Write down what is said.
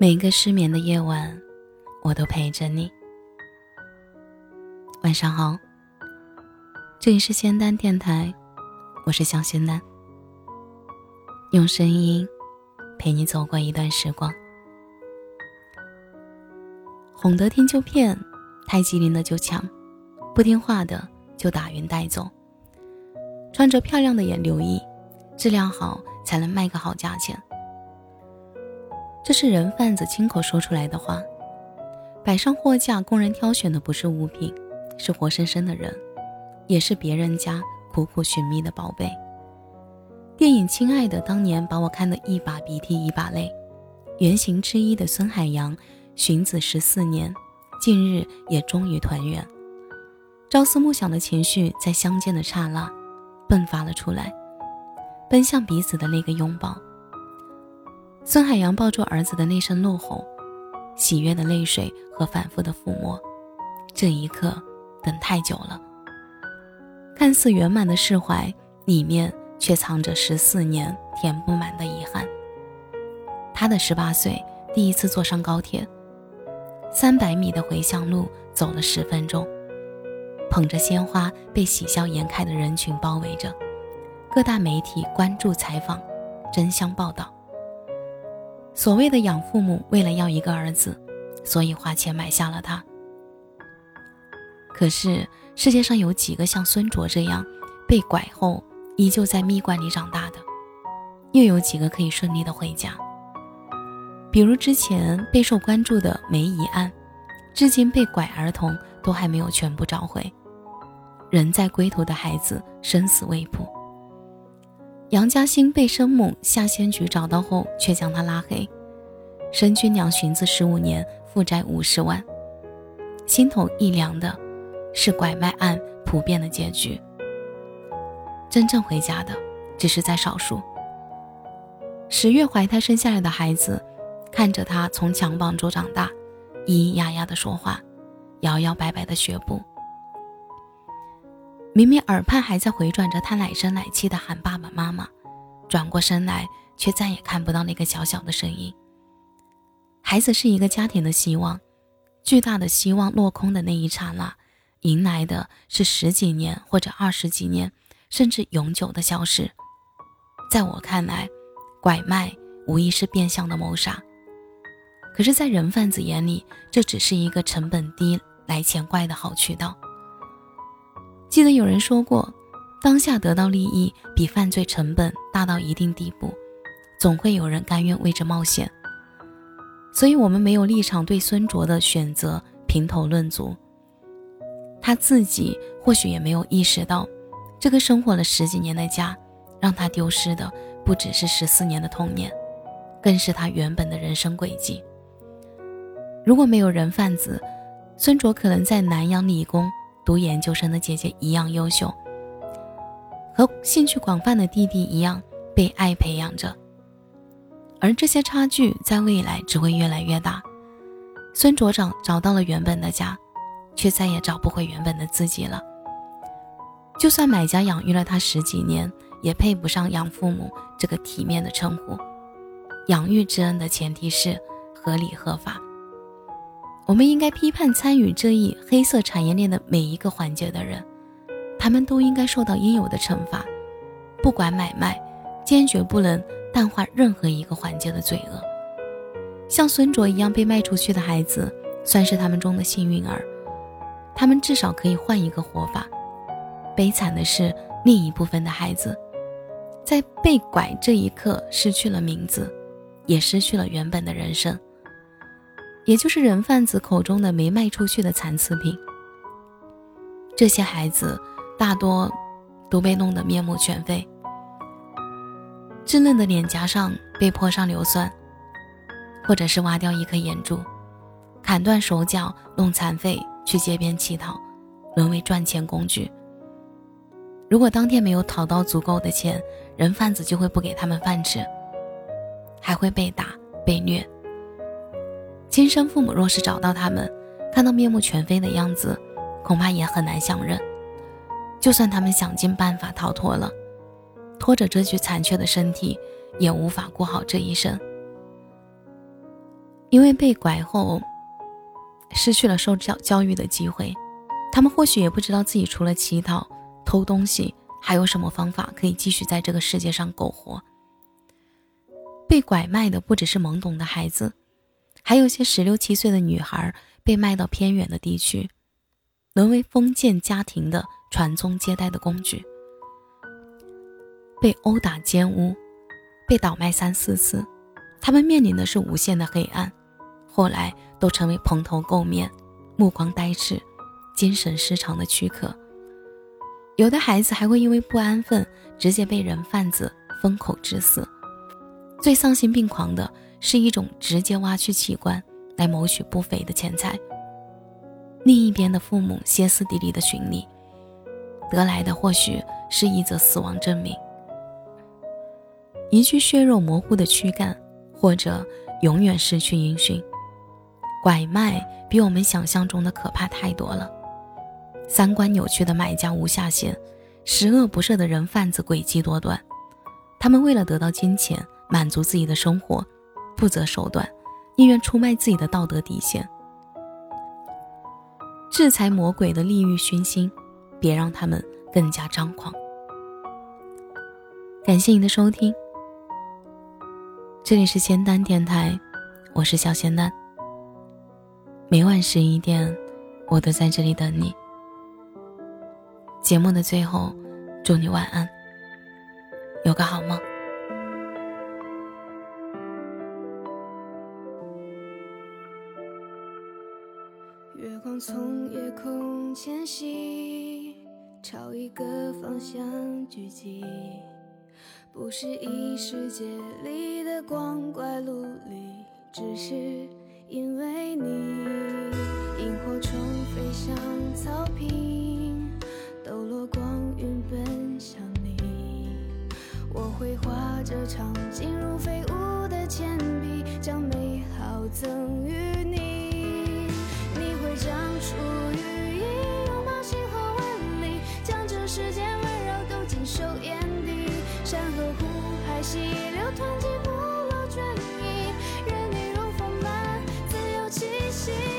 每个失眠的夜晚，我都陪着你。晚上好，这里是仙丹电台，我是小仙丹，用声音陪你走过一段时光。哄得听就骗，太机灵的就抢，不听话的就打晕带走。穿着漂亮的也留意，质量好才能卖个好价钱。这是人贩子亲口说出来的话。摆上货架，工人挑选的不是物品，是活生生的人，也是别人家苦苦寻觅的宝贝。电影《亲爱的》当年把我看得一把鼻涕一把泪。原型之一的孙海洋，寻子十四年，近日也终于团圆。朝思暮想的情绪在相见的刹那，迸发了出来，奔向彼此的那个拥抱。孙海洋抱住儿子的那声怒吼，喜悦的泪水和反复的抚摸，这一刻等太久了。看似圆满的释怀，里面却藏着十四年填不满的遗憾。他的十八岁第一次坐上高铁，三百米的回乡路走了十分钟，捧着鲜花被喜笑颜开的人群包围着，各大媒体关注采访，争相报道。所谓的养父母，为了要一个儿子，所以花钱买下了他。可是世界上有几个像孙卓这样被拐后依旧在蜜罐里长大的？又有几个可以顺利的回家？比如之前备受关注的梅姨案，至今被拐儿童都还没有全部找回，人在归途的孩子生死未卜。杨嘉欣被生母夏仙菊找到后，却将他拉黑。申君娘寻子十五年，负债五十万，心头一凉的，是拐卖案普遍的结局。真正回家的，只是在少数。十月怀胎生下来的孩子，看着他从襁褓中长大，咿咿呀呀的说话，摇摇摆摆的学步。明明耳畔还在回转着他奶声奶气的喊爸爸妈妈，转过身来却再也看不到那个小小的身影。孩子是一个家庭的希望，巨大的希望落空的那一刹那，迎来的是十几年或者二十几年，甚至永久的消失。在我看来，拐卖无疑是变相的谋杀，可是，在人贩子眼里，这只是一个成本低、来钱快的好渠道。记得有人说过，当下得到利益比犯罪成本大到一定地步，总会有人甘愿为之冒险。所以，我们没有立场对孙卓的选择评头论足。他自己或许也没有意识到，这个生活了十几年的家，让他丢失的不只是十四年的童年，更是他原本的人生轨迹。如果没有人贩子，孙卓可能在南洋理工。读研究生的姐姐一样优秀，和兴趣广泛的弟弟一样被爱培养着，而这些差距在未来只会越来越大。孙卓长找到了原本的家，却再也找不回原本的自己了。就算买家养育了他十几年，也配不上养父母这个体面的称呼。养育之恩的前提是合理合法。我们应该批判参与这一黑色产业链的每一个环节的人，他们都应该受到应有的惩罚。不管买卖，坚决不能淡化任何一个环节的罪恶。像孙卓一样被卖出去的孩子，算是他们中的幸运儿，他们至少可以换一个活法。悲惨的是，另一部分的孩子，在被拐这一刻失去了名字，也失去了原本的人生。也就是人贩子口中的没卖出去的残次品。这些孩子大多都被弄得面目全非，稚嫩的脸颊上被泼上硫酸，或者是挖掉一颗眼珠，砍断手脚弄残废去街边乞讨，沦为赚钱工具。如果当天没有讨到足够的钱，人贩子就会不给他们饭吃，还会被打被虐。亲生父母若是找到他们，看到面目全非的样子，恐怕也很难相认。就算他们想尽办法逃脱了，拖着这具残缺的身体，也无法过好这一生。因为被拐后失去了受教教育的机会，他们或许也不知道自己除了乞讨、偷东西，还有什么方法可以继续在这个世界上苟活。被拐卖的不只是懵懂的孩子，还有些十六七岁的女孩被卖到偏远的地区，沦为封建家庭的传宗接代的工具。被殴打、奸污，被倒卖三四次，他们面临的是无限的黑暗。后来都成为蓬头垢面、目光呆滞、精神失常的躯壳。有的孩子还会因为不安分，直接被人贩子封口致死。最丧心病狂的是一种直接挖去器官来谋取不菲的钱财。另一边的父母歇斯底里的寻你，得来的或许是一则死亡证明。一具血肉模糊的躯干，或者永远失去音讯。拐卖比我们想象中的可怕太多了。三观扭曲的买家无下限，十恶不赦的人贩子诡计多端。他们为了得到金钱，满足自己的生活，不择手段，宁愿出卖自己的道德底线。制裁魔鬼的利欲熏心，别让他们更加张狂。感谢您的收听。这里是仙丹电台，我是小仙丹。每晚十一点，我都在这里等你。节目的最后，祝你晚安，有个好梦。从夜空迁徙，朝一个方向聚集。不是异世界里的光怪陆离，只是因为你。萤火虫飞向草坪，抖落光晕奔向你。我会画这场景如飞舞的铅笔，将美好赠予山河湖海溪流湍急不落倦意。任你如风般自由栖息。